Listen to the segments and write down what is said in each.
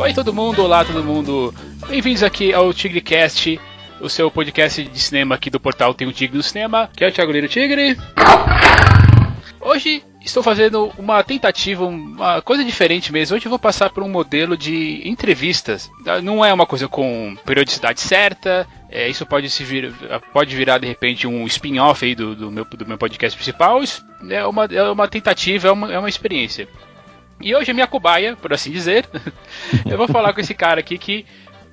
Oi todo mundo, olá todo mundo. Bem-vindos aqui ao TigreCast, o seu podcast de cinema aqui do portal Tem um Tigre no Cinema, que é o Thiago Liro Tigre. Hoje estou fazendo uma tentativa, uma coisa diferente mesmo. Hoje eu vou passar por um modelo de entrevistas. Não é uma coisa com periodicidade certa. É, isso pode se vir, pode virar de repente um spin-off aí do, do, meu, do meu podcast principal. É uma, é uma tentativa, é uma, é uma experiência. E hoje é minha cobaia, por assim dizer. eu vou falar com esse cara aqui que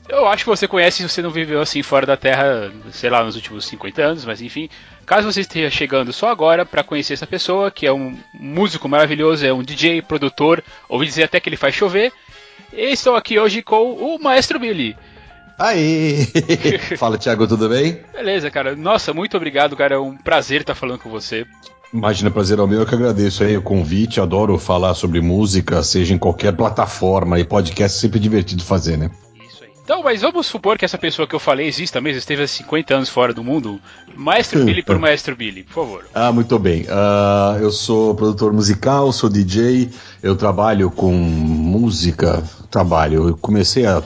eu acho que você conhece se você não viveu assim fora da Terra, sei lá, nos últimos 50 anos, mas enfim. Caso você esteja chegando só agora para conhecer essa pessoa, que é um músico maravilhoso, é um DJ, produtor, ouvi dizer até que ele faz chover. estou aqui hoje com o Maestro Billy. Aí! Fala, Thiago, tudo bem? Beleza, cara. Nossa, muito obrigado, cara. É um prazer estar falando com você. Imagina, prazer ao meu, eu que agradeço aí o convite, adoro falar sobre música, seja em qualquer plataforma e podcast, é sempre divertido fazer, né? Isso aí. Então, mas vamos supor que essa pessoa que eu falei exista mesmo, esteve há 50 anos fora do mundo. Maestro Billy por Maestro Billy, por favor. Ah, muito bem. Uh, eu sou produtor musical, sou DJ, eu trabalho com música, trabalho. Eu comecei a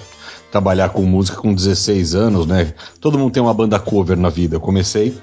trabalhar com música com 16 anos, né? Todo mundo tem uma banda cover na vida. Eu comecei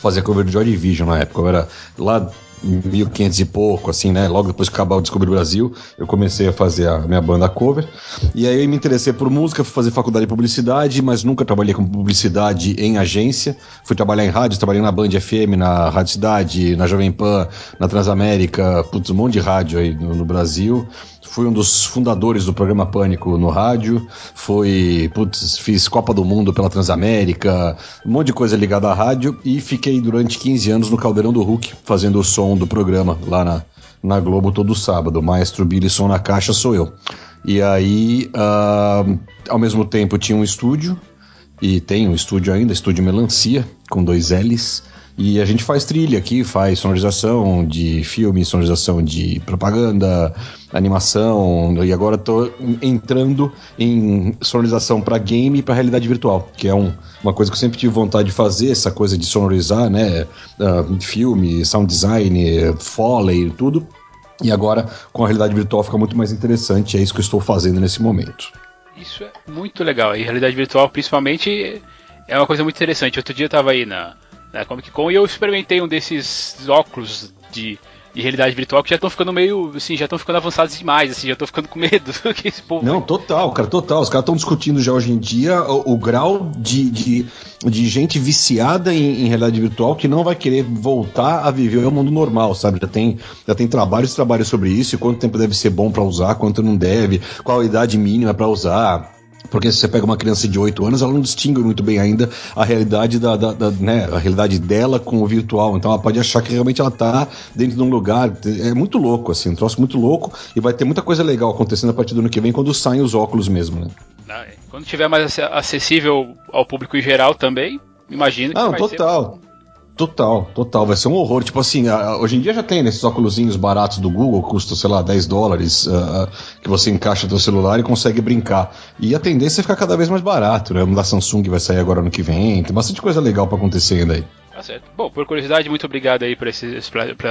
fazia cover do Joy Division na época. Eu era lá em 1500 e pouco, assim, né? Logo depois que acabar o Descobrir o Brasil, eu comecei a fazer a minha banda cover. E aí eu me interessei por música, fui fazer faculdade de publicidade, mas nunca trabalhei com publicidade em agência. Fui trabalhar em rádio, trabalhei na Band FM, na Rádio Cidade, na Jovem Pan, na Transamérica, putz, um monte de rádio aí no, no Brasil fui um dos fundadores do programa Pânico no rádio, fui, putz, fiz Copa do Mundo pela Transamérica, um monte de coisa ligada à rádio e fiquei durante 15 anos no Caldeirão do Hulk, fazendo o som do programa lá na, na Globo todo sábado. Maestro Billy Som na Caixa sou eu. E aí, uh, ao mesmo tempo, tinha um estúdio, e tem um estúdio ainda, Estúdio Melancia, com dois L's. E a gente faz trilha aqui, faz sonorização de filme, sonorização de propaganda, animação, e agora estou entrando em sonorização para game e para realidade virtual, que é um, uma coisa que eu sempre tive vontade de fazer, essa coisa de sonorizar, né? Uh, filme, sound design, foley, tudo. E agora, com a realidade virtual, fica muito mais interessante. É isso que eu estou fazendo nesse momento. Isso é muito legal. E realidade virtual, principalmente, é uma coisa muito interessante. Outro dia eu estava aí na, na Comic Con e eu experimentei um desses óculos de de realidade virtual que já estão ficando meio, assim, já estão ficando avançados demais, assim, já estão ficando com medo que esse povo. Não, total, cara, total. Os caras estão discutindo já hoje em dia o, o grau de, de, de, gente viciada em, em, realidade virtual que não vai querer voltar a viver o mundo normal, sabe? Já tem, já tem trabalhos e trabalhos sobre isso, quanto tempo deve ser bom para usar, quanto não deve, qual a idade mínima para usar porque se você pega uma criança de 8 anos, ela não distingue muito bem ainda a realidade da, da, da né, a realidade dela com o virtual. Então ela pode achar que realmente ela está dentro de um lugar. É muito louco, assim, um troço muito louco. E vai ter muita coisa legal acontecendo a partir do ano que vem quando saem os óculos mesmo, né? Ah, é. Quando tiver mais acessível ao público em geral também, imagino que ah, vai total. ser. Total, total. Vai ser um horror. Tipo assim, hoje em dia já tem nesses óculos baratos do Google, custa, sei lá, 10 dólares, uh, que você encaixa no celular e consegue brincar. E a tendência é ficar cada vez mais barato, né? O da Samsung vai sair agora no que vem. Tem bastante coisa legal para acontecer ainda aí. Tá certo. Bom, por curiosidade, muito obrigado aí por essa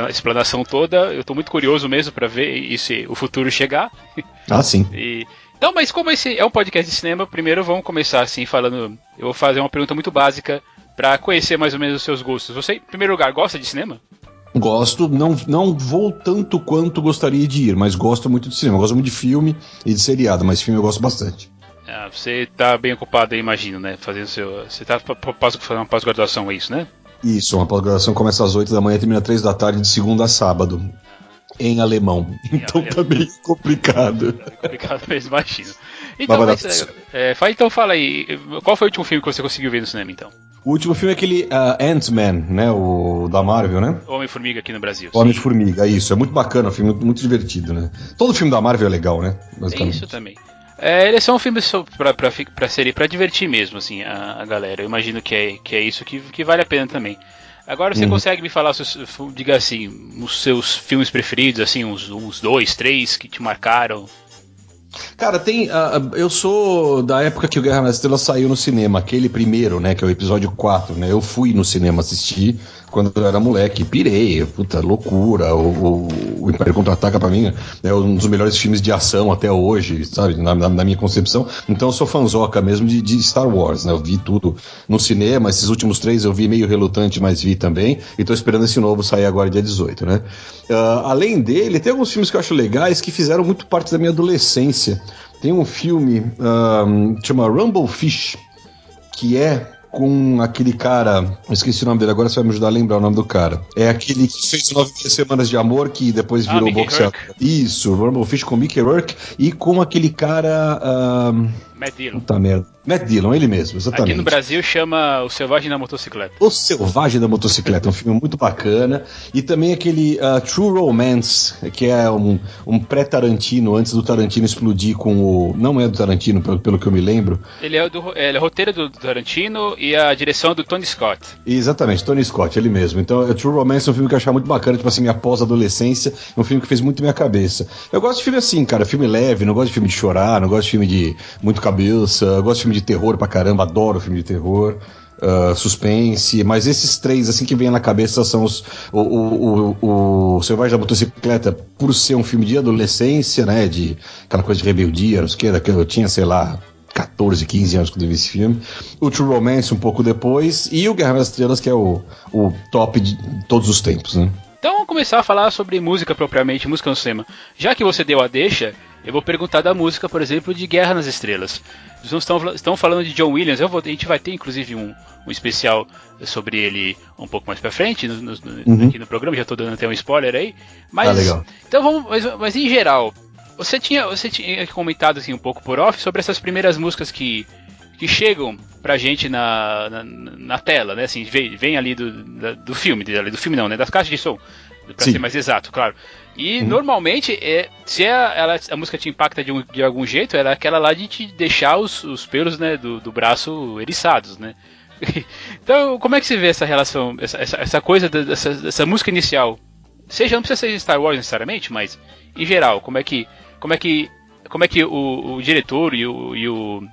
explanação toda. Eu tô muito curioso mesmo para ver isso, o futuro chegar. Ah, sim. E... Então, mas como esse é um podcast de cinema, primeiro vamos começar assim falando. Eu vou fazer uma pergunta muito básica para conhecer mais ou menos os seus gostos. Você, em primeiro lugar, gosta de cinema? Gosto, não, não vou tanto quanto gostaria de ir, mas gosto muito de cinema. Gosto muito de filme e de seriado, mas filme eu gosto bastante. Ah, você tá bem ocupado aí, imagino, né? Fazendo seu. Você tá fazendo uma pós-graduação, é isso, né? Isso, uma pós-graduação começa às 8 da manhã e termina às 3 da tarde, de segunda a sábado. Em alemão. Em então alemão. tá meio complicado. Tá complicado mesmo, imagino. Então, mas, mas, é, é, então fala aí, qual foi o último filme que você conseguiu ver no cinema, então? O último filme é aquele uh, Ant-Man, né? O da Marvel, né? Homem-Formiga aqui no Brasil. Homem-Formiga, isso. É muito bacana, um filme muito, muito, divertido, né? Todo filme da Marvel é legal, né? Isso também. É, ele é só um filme pra, pra, pra, ser, pra divertir mesmo, assim, a, a, galera. Eu imagino que é, que é isso que, que vale a pena também. Agora você uhum. consegue me falar, diga assim, os seus filmes preferidos, assim, uns, uns dois, três que te marcaram? Cara, tem. Uh, eu sou da época que o Guerra nas Estrelas saiu no cinema, aquele primeiro, né? Que é o episódio 4, né? Eu fui no cinema assistir quando eu era moleque. Pirei, puta, loucura. O, o, o Império Contra-Ataca, pra mim, é um dos melhores filmes de ação até hoje, sabe? Na, na, na minha concepção. Então eu sou fanzoca mesmo de, de, Star Wars, né? Eu vi tudo no cinema. Esses últimos três eu vi meio relutante, mas vi também. E tô esperando esse novo sair agora dia 18, né? Uh, além dele, tem alguns filmes que eu acho legais que fizeram muito parte da minha adolescência. Tem um filme um, chama Rumble Fish, que é com aquele cara. Esqueci o nome dele, agora você vai me ajudar a lembrar o nome do cara. É aquele que fez Nove Semanas de Amor, que depois ah, virou ah, boxeador. Isso, Rumble Fish com Mickey Rourke e com aquele cara. Um, Matt Dillon. Puta merda. Matt Dillon, ele mesmo, exatamente. Aqui no Brasil chama O Selvagem da Motocicleta. O Selvagem da Motocicleta, um filme muito bacana. E também aquele uh, True Romance, que é um, um pré-Tarantino, antes do Tarantino explodir com o. Não é do Tarantino, pelo, pelo que eu me lembro. Ele é, do, ele é roteiro do Tarantino e a direção do Tony Scott. Exatamente, Tony Scott, ele mesmo. Então, True Romance é um filme que eu achava muito bacana, tipo assim, minha pós-adolescência. É um filme que fez muito minha cabeça. Eu gosto de filme assim, cara, filme leve, não gosto de filme de chorar, não gosto de filme de muito cabeça. Gosto de filme de terror pra caramba, adoro filme de terror. Uh, suspense, mas esses três assim que vem na cabeça são os o, o, o, o Selvagem da Motocicleta por ser um filme de adolescência, né, de aquela coisa de rebeldia, não sei o que, eu tinha, sei lá, 14, 15 anos quando eu vi esse filme. O True Romance um pouco depois e o Guerra das Estrelas que é o, o top de todos os tempos, né? Então vamos começar a falar sobre música propriamente, música no cinema. Já que você deu a deixa, eu vou perguntar da música, por exemplo, de Guerra nas Estrelas. Estão, estão falando de John Williams, eu vou, a gente vai ter inclusive um, um especial sobre ele um pouco mais pra frente no, no, uhum. aqui no programa, já estou dando até um spoiler aí. Mas, ah, legal. Então vamos, mas, mas em geral, você tinha, você tinha comentado assim um pouco por off sobre essas primeiras músicas que, que chegam pra gente na, na, na tela, né? Assim, vem, vem ali do, da, do filme, do filme não, né? Das caixas de som, pra Sim. ser mais exato, claro. E uhum. normalmente, é, se a, ela, a música te impacta de, um, de algum jeito, ela é aquela lá de te deixar os, os pelos né, do, do braço eriçados, né? então, como é que se vê essa relação, essa, essa, essa coisa dessa, dessa música inicial? Seja, não precisa ser Star Wars necessariamente, mas em geral, como é que, como é que, como é que o, o diretor e o, e o,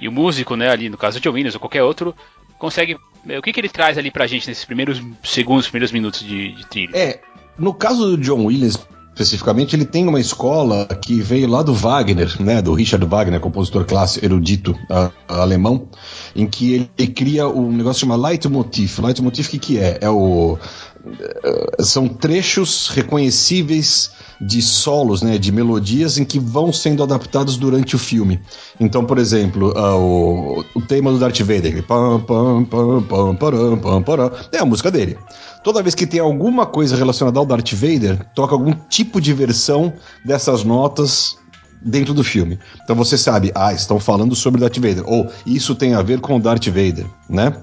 e o músico, né, ali no caso de Williams ou qualquer outro, consegue o que, que ele traz ali pra gente nesses primeiros segundos, primeiros minutos de, de trilha? É, no caso do John Williams, especificamente, ele tem uma escola que veio lá do Wagner, né, do Richard Wagner, compositor clássico erudito alemão, em que ele, ele cria um negócio chamado Leitmotiv. Leitmotiv, o que, que é? É o uh, são trechos reconhecíveis de solos, né, de melodias em que vão sendo adaptados durante o filme. Então, por exemplo, uh, o, o tema do Darth Vader, pam, pam, pam, é a música dele. Toda vez que tem alguma coisa relacionada ao Darth Vader, toca algum tipo de versão dessas notas dentro do filme. Então você sabe, ah, estão falando sobre Darth Vader, ou isso tem a ver com o Darth Vader, né?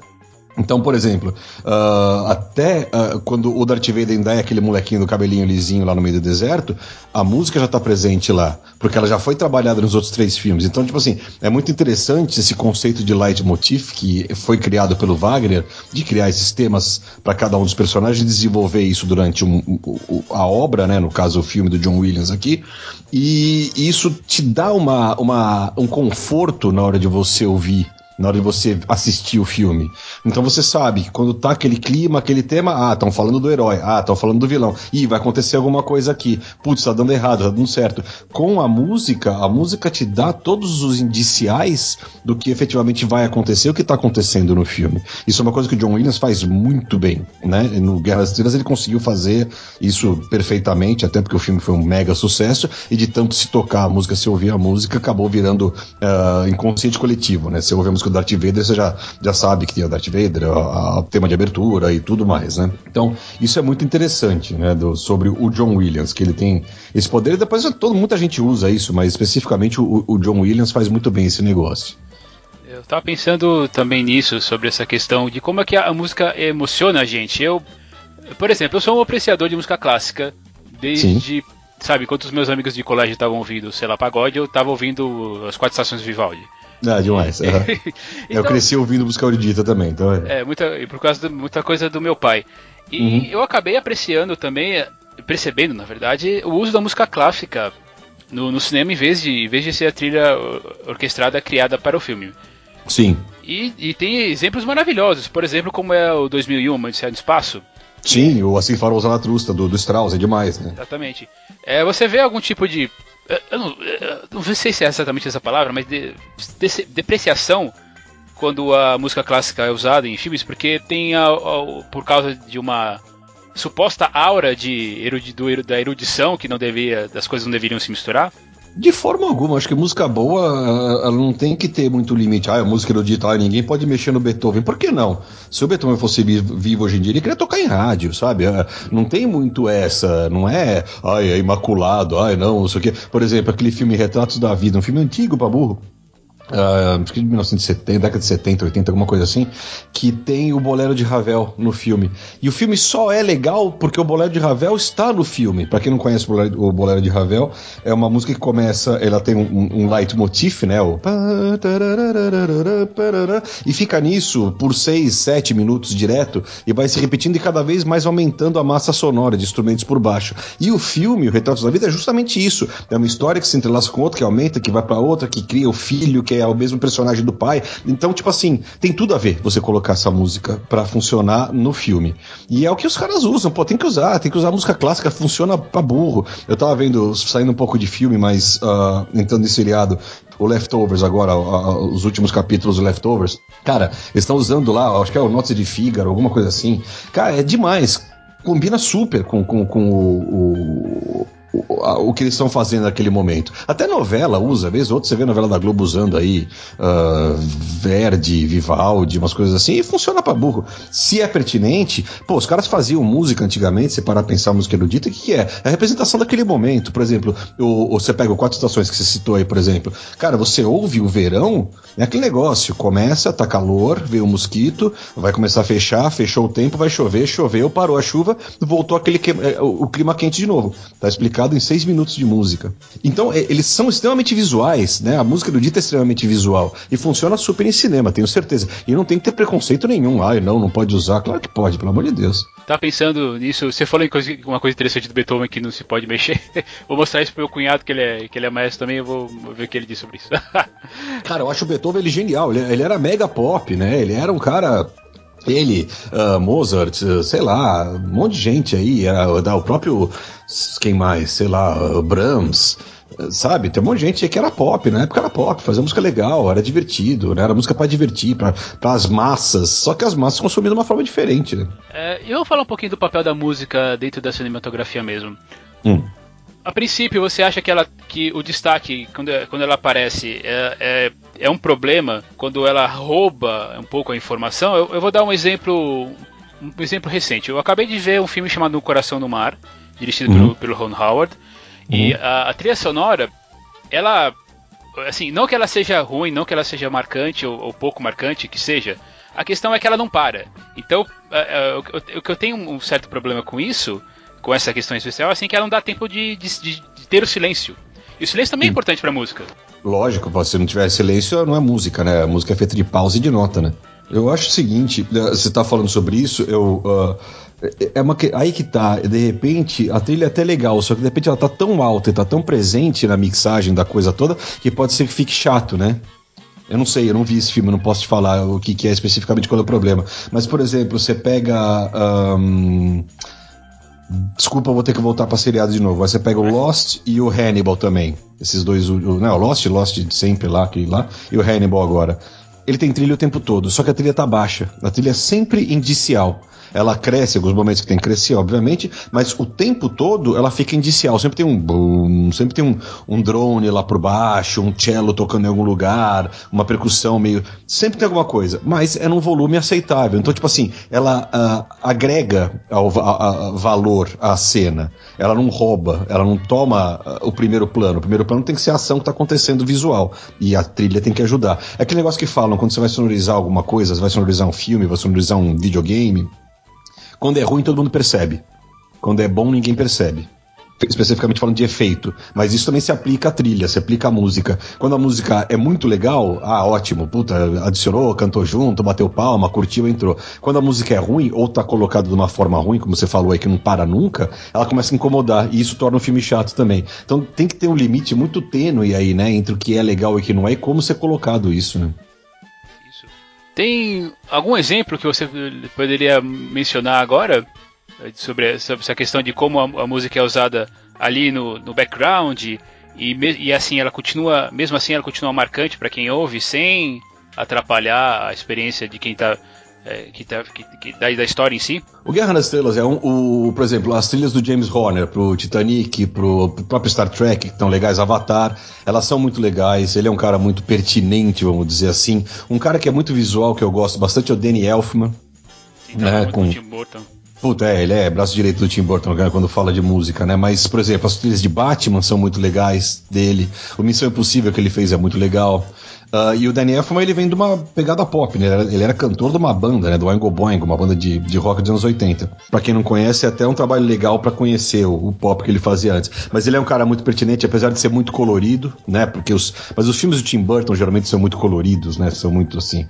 Então, por exemplo, uh, até uh, quando o Darth Vader ainda é aquele molequinho do cabelinho lisinho lá no meio do deserto, a música já está presente lá, porque ela já foi trabalhada nos outros três filmes. Então, tipo assim, é muito interessante esse conceito de leitmotiv que foi criado pelo Wagner, de criar esses temas para cada um dos personagens e desenvolver isso durante um, um, a obra, né, no caso o filme do John Williams aqui, e isso te dá uma, uma, um conforto na hora de você ouvir na hora de você assistir o filme. Então você sabe que quando tá aquele clima, aquele tema, ah, estão falando do herói, ah, estão falando do vilão, ih, vai acontecer alguma coisa aqui, putz, tá dando errado, tá dando certo. Com a música, a música te dá todos os indiciais do que efetivamente vai acontecer, o que tá acontecendo no filme. Isso é uma coisa que o John Williams faz muito bem, né? No Guerra das Estrelas ele conseguiu fazer isso perfeitamente, até porque o filme foi um mega sucesso, e de tanto se tocar a música, se ouvir a música, acabou virando uh, inconsciente coletivo, né? Se ouvir a música que o Darth Vader você já, já sabe que tem o Darth Vader, o tema de abertura e tudo mais, né? Então, isso é muito interessante, né? Do, sobre o John Williams, que ele tem esse poder. E depois todo, muita gente usa isso, mas especificamente o, o John Williams faz muito bem esse negócio. Eu tava pensando também nisso, sobre essa questão de como é que a, música emociona a gente. Eu, por exemplo, eu sou um apreciador de música clássica desde Sim. sabe, quando os meus amigos de colégio estavam ouvindo, sei lá, pagode, eu tava ouvindo as quatro estações de Vivaldi. Ah, demais. Uhum. então, eu cresci ouvindo música erudita também, então é. É, muita, por causa de muita coisa do meu pai. E uhum. eu acabei apreciando também, percebendo, na verdade, o uso da música clássica no, no cinema em vez, de, em vez de ser a trilha orquestrada criada para o filme. Sim. E, e tem exemplos maravilhosos, por exemplo, como é o 2001, Uma Odisseia no Espaço. Sim, o Assim Farou Zanatrusta, do, do Strauss, é demais, né? Exatamente. É, você vê algum tipo de. Eu não, eu não sei se é exatamente essa palavra, mas de, de, depreciação quando a música clássica é usada em filmes, porque tem a, a, por causa de uma suposta aura de erudi, do, da erudição que não devia, das coisas não deveriam se misturar. De forma alguma, acho que música boa ela não tem que ter muito limite. Ah, a música erudita, ah, ninguém pode mexer no Beethoven. Por que não? Se o Beethoven fosse vivo hoje em dia, ele queria tocar em rádio, sabe? Ah, não tem muito essa, não é, ai, é imaculado, ai, não, não sei o quê. Por exemplo, aquele filme Retratos da Vida, um filme antigo pra burro. Uh, de 1970, década de 70, 80, alguma coisa assim, que tem o bolero de Ravel no filme. E o filme só é legal porque o bolero de Ravel está no filme. Para quem não conhece o bolero, de Ravel, é uma música que começa, ela tem um, um leitmotiv, né? O e fica nisso por 6, 7 minutos direto e vai se repetindo e cada vez mais aumentando a massa sonora de instrumentos por baixo. E o filme, o Retratos da Vida, é justamente isso. É uma história que se entrelaça com outra, que aumenta, que vai para outra, que cria o filho, que é o mesmo personagem do pai. Então, tipo assim, tem tudo a ver você colocar essa música para funcionar no filme. E é o que os caras usam, pô, tem que usar, tem que usar música clássica, funciona pra burro. Eu tava vendo, saindo um pouco de filme, mas uh, entrando em seriado, o Leftovers agora, os últimos capítulos do Leftovers. Cara, eles estão usando lá, acho que é o Notes de Fígaro, alguma coisa assim. Cara, é demais. Combina super com, com, com o, o o, o que eles estão fazendo naquele momento. Até novela usa, vez ou outra você vê novela da Globo usando aí uh, Verdi, Vivaldi, umas coisas assim, e funciona pra burro. Se é pertinente, pô, os caras faziam música antigamente, você parar a pensar música erudita, o que, que é? É a representação daquele momento. Por exemplo, o, o, você pega o Quatro Estações que você citou aí, por exemplo. Cara, você ouve o verão, é aquele negócio, começa, tá calor, veio o mosquito, vai começar a fechar, fechou o tempo, vai chover, choveu, parou a chuva, voltou aquele é, o clima quente de novo. Tá explicado em seis minutos de música. Então, é, eles são extremamente visuais, né? A música do Dita é extremamente visual. E funciona super em cinema, tenho certeza. E não tem que ter preconceito nenhum. Ai, não, não pode usar. Claro que pode, pelo amor de Deus. Tá pensando nisso? Você falou em coisa, uma coisa interessante do Beethoven que não se pode mexer. vou mostrar isso pro meu cunhado, que ele é, que ele é maestro também, eu vou ver o que ele diz sobre isso. cara, eu acho o Beethoven ele genial. Ele, ele era mega pop, né? Ele era um cara ele, uh, Mozart, uh, sei lá, um monte de gente aí, uh, o próprio, quem mais, sei lá, Brahms, sabe? Tem um monte de gente que era pop, na época era pop, fazia música legal, era divertido, né? Era música para divertir, para as massas, só que as massas consumiam de uma forma diferente, né? É, eu vou falar um pouquinho do papel da música dentro da cinematografia mesmo. Hum a princípio você acha que, ela, que o destaque, quando, quando ela aparece, é, é, é, um problema quando ela rouba um pouco a informação? Eu, eu, vou dar um exemplo um exemplo recente. Eu acabei de ver um filme chamado O Coração no Mar, dirigido uhum. pelo, pelo Ron Howard, uhum. e a, a, trilha sonora, ela, assim, não que ela seja ruim, não que ela seja marcante ou, ou pouco marcante, que seja, a questão é que ela não para. Então, é, é, o que eu tenho um certo problema com isso com essa questão especial, assim que ela não dá tempo de, de, de ter o silêncio. E o silêncio também é importante pra música. Lógico, se não tiver silêncio, não é música, né? A música é feita de pausa e de nota, né? Eu acho o seguinte, né, você tá falando sobre isso, eu. Uh, é uma, aí que tá, de repente, a trilha é até legal, só que de repente ela tá tão alta e tá tão presente na mixagem da coisa toda que pode ser que fique chato, né? Eu não sei, eu não vi esse filme, não posso te falar o que, que é especificamente qual é o problema. Mas, por exemplo, você pega. Um, Desculpa, vou ter que voltar pra seriado de novo. Aí você pega o Lost e o Hannibal também. Esses dois. O, não, o Lost, Lost sempre lá, aquele lá. E o Hannibal agora. Ele tem trilha o tempo todo, só que a trilha tá baixa. A trilha é sempre indicial ela cresce, alguns momentos que tem que crescer, obviamente, mas o tempo todo ela fica indicial. Sempre tem um boom, sempre tem um, um drone lá por baixo, um cello tocando em algum lugar, uma percussão meio. Sempre tem alguma coisa, mas é num volume aceitável. Então, tipo assim, ela uh, agrega ao, a, a, valor à cena. Ela não rouba, ela não toma uh, o primeiro plano. O primeiro plano tem que ser a ação que está acontecendo visual. E a trilha tem que ajudar. É aquele negócio que falam, quando você vai sonorizar alguma coisa, você vai sonorizar um filme, vai sonorizar um videogame quando é ruim, todo mundo percebe. Quando é bom, ninguém percebe. especificamente falando de efeito, mas isso também se aplica à trilha, se aplica à música. Quando a música é muito legal, ah, ótimo, puta, adicionou, cantou junto, bateu palma, curtiu, entrou. Quando a música é ruim, ou tá colocada de uma forma ruim, como você falou aí, que não para nunca, ela começa a incomodar, e isso torna o filme chato também. Então tem que ter um limite muito tênue aí, né, entre o que é legal e o que não é, e como ser colocado isso, né. Tem algum exemplo que você poderia mencionar agora sobre, sobre essa questão de como a, a música é usada ali no, no background e, e assim ela continua, mesmo assim ela continua marcante para quem ouve sem atrapalhar a experiência de quem está é, que, tá, que, que da, da, história em si? O Guerra nas Estrelas é um, o, por exemplo, as trilhas do James Horner pro Titanic, pro, pro próprio Star Trek, que estão legais, Avatar, elas são muito legais. Ele é um cara muito pertinente, vamos dizer assim. Um cara que é muito visual, que eu gosto bastante, é o Danny Elfman. Sim, né, com Tim Burton. Puta, é, ele é braço direito do Tim Burton né, quando fala de música, né? Mas, por exemplo, as trilhas de Batman são muito legais dele. O Missão Impossível que ele fez é muito legal. Uh, e o Danny Elfman, ele vem de uma pegada pop, né? Ele era, ele era cantor de uma banda, né? Do Oingo Boing, uma banda de, de rock dos anos 80. Pra quem não conhece, é até um trabalho legal para conhecer o, o, pop que ele fazia antes. Mas ele é um cara muito pertinente, apesar de ser muito colorido, né? Porque os... Mas os filmes do Tim Burton geralmente são muito coloridos, né? São muito assim...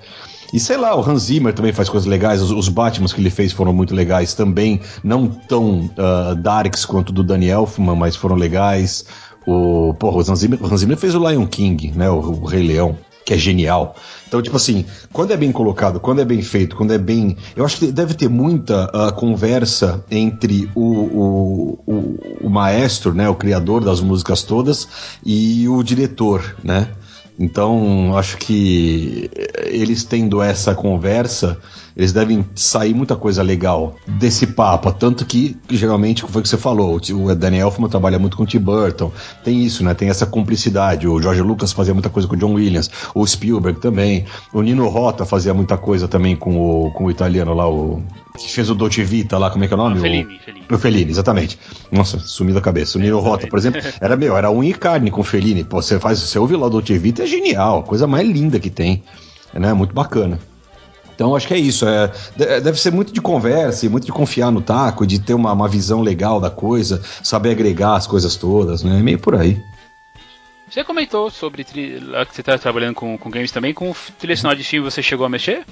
E sei lá, o Hans Zimmer também faz coisas legais, os, os Batmans que ele fez foram muito legais também, não tão uh, darks quanto do Danny Elfman, mas foram legais. O, porra, o Hans Zimmer, o Hans Zimmer fez o Lion King, né, o, o Rei Leão que é genial. Então, tipo assim, quando é bem colocado, quando é bem feito, quando é bem. Eu acho que deve ter muita uh, conversa entre o, o, o, o, maestro, né, o criador das músicas todas, e o diretor, né? Então, acho que eles tendo essa conversa, eles devem sair muita coisa legal desse papo. Tanto que, geralmente, foi o que você falou, o Daniel Elfman trabalha muito com o Tim Burton. Tem isso, né? Tem essa cumplicidade. O George Lucas fazia muita coisa com o John Williams. O Spielberg também. O Nino Rota fazia muita coisa também com o, com o italiano lá, o que fez o Dolce Vita lá, como é que é o nome? O Fellini, o, Fellini. O Fellini, exatamente. Nossa, sumiu da cabeça. O Nino Rota, por exemplo, era meu, era unha e carne com o Fellini. Pô, você faz, você ouve lá o Dolce Vita, é genial, a coisa mais linda que tem. Né? Muito bacana. Então acho que é isso. É, deve ser muito de conversa e muito de confiar no taco, de ter uma, uma visão legal da coisa, saber agregar as coisas todas, né? É meio por aí. Você comentou sobre que você está trabalhando com, com games também, com trilha sonora de filme você chegou a mexer?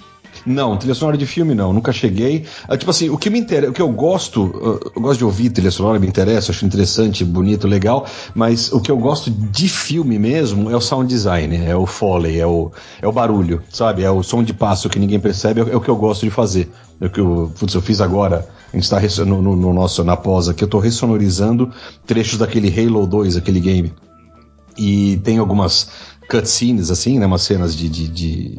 Não, trilha sonora de filme não, nunca cheguei. Ah, tipo assim, o que me interessa, o que eu gosto, ah, eu gosto de ouvir trilha sonora, me interessa, acho interessante, bonito, legal, mas o que eu gosto de filme mesmo é o sound design, é o foley, é o, é o barulho, sabe? É o som de passo que ninguém percebe, é o que eu gosto de fazer. É o que eu, putz, eu fiz agora, a gente está no, no, no, nosso, na pós aqui, eu estou ressonorizando trechos daquele Halo 2, aquele game. E tem algumas cutscenes, assim, né? Umas cenas de, de, de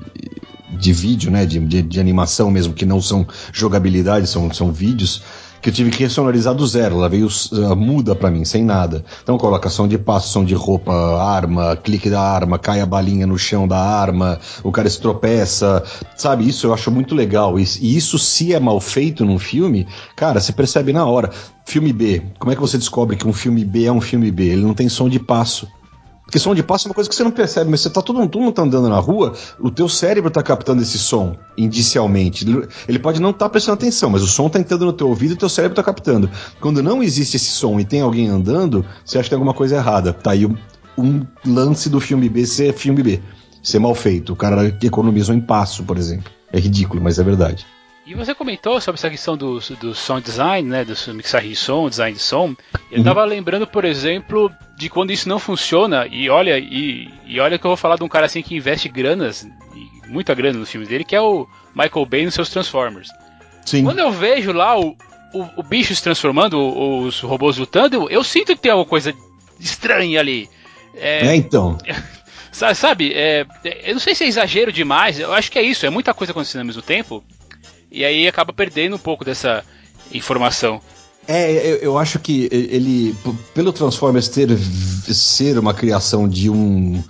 de vídeo, né, de, de, de, animação mesmo, que não são jogabilidade, são, são vídeos, que eu tive que ressonorizar do zero. Ela veio uh, muda para mim, sem nada. Então, colocação de passo, som de roupa, arma, clique da arma, cai a balinha no chão da arma, o cara se tropeça, sabe? Isso eu acho muito legal. E, e isso, se é mal feito num filme, cara, você percebe na hora. Filme B, como é que você descobre que um filme B é um filme B? Ele não tem som de passo. Porque som de passo é uma coisa que você não percebe, mas você tá todo, mundo tá andando na rua, o teu cérebro tá captando esse som indicialmente. Ele pode não estar tá prestando atenção, mas o som tá entrando no teu ouvido e o teu cérebro tá captando. Quando não existe esse som e tem alguém andando, você acha que tem alguma coisa errada. Tá aí um, um lance do filme B ser filme B. Ser mal feito. O cara economizou em passo, por exemplo. É ridículo, mas é verdade. E você comentou sobre essa questão do, do sound design, né, do mixagem de som, design de som. Eu estava uhum. lembrando, por exemplo, de quando isso não funciona. E olha, e, e, olha que eu vou falar de um cara assim que investe granas, muita grana nos filmes dele, que é o Michael Bay nos seus Transformers. Sim. Quando eu vejo lá o, o, o bicho se transformando, os robôs lutando, eu sinto que tem alguma coisa estranha ali. É, é então. Sabe, é, eu não sei se é exagero demais, eu acho que é isso, é muita coisa acontecendo ao mesmo tempo e aí acaba perdendo um pouco dessa informação. É, eu, eu, acho que ele, pelo Transformers ter ser uma criação de um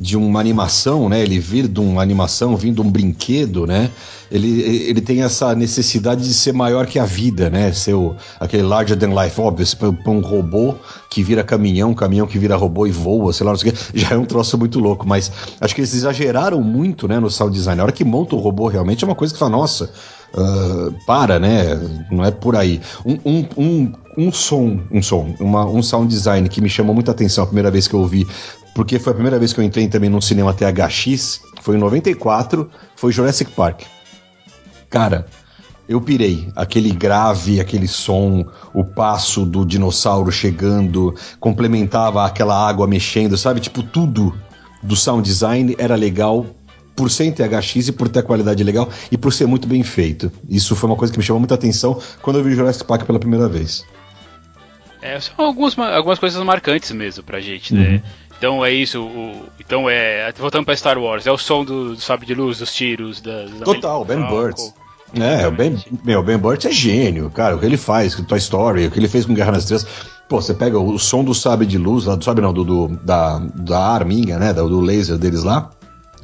de uma animação, né? Ele vir de uma animação, vindo de um brinquedo, né? Ele, ele tem essa necessidade de ser maior que a vida, né? Ser o, aquele larger than life, óbvio, para um robô que vira caminhão, caminhão que vira robô e voa, sei lá, não sei o que, já é um troço muito louco, mas acho que eles exageraram muito, né, no sound design. A hora que monta o robô realmente é uma coisa que fala, nossa, uh, para, né? Não é por aí. Um, um, um, um som, um som, uma, um sound design que me chamou muita atenção a primeira vez que eu ouvi, porque foi a primeira vez que eu entrei também num cinema THX, foi em 94, foi Jurassic Park. Cara, eu pirei. Aquele grave, aquele som, o passo do dinossauro chegando, complementava aquela água mexendo, sabe? Tipo, tudo do sound design era legal por ser em THX e por ter a qualidade legal e por ser muito bem feito. Isso foi uma coisa que me chamou muita atenção quando eu vi Jurassic Park pela primeira vez. É, são algumas, algumas coisas marcantes mesmo pra gente, né? Uhum. Então é isso, o, então é. Voltando pra Star Wars, é o som do, do sabre de luz, dos tiros, das. Total, Ben Burtt. É, o Ben, meu, Ben Burt é gênio, cara. O que ele faz com Toy Story, o que ele fez com Guerra nas Estrelas. Pô, você pega o som do sabre de luz, lá do sabre não, do, do da, da arminha, né? Do laser deles lá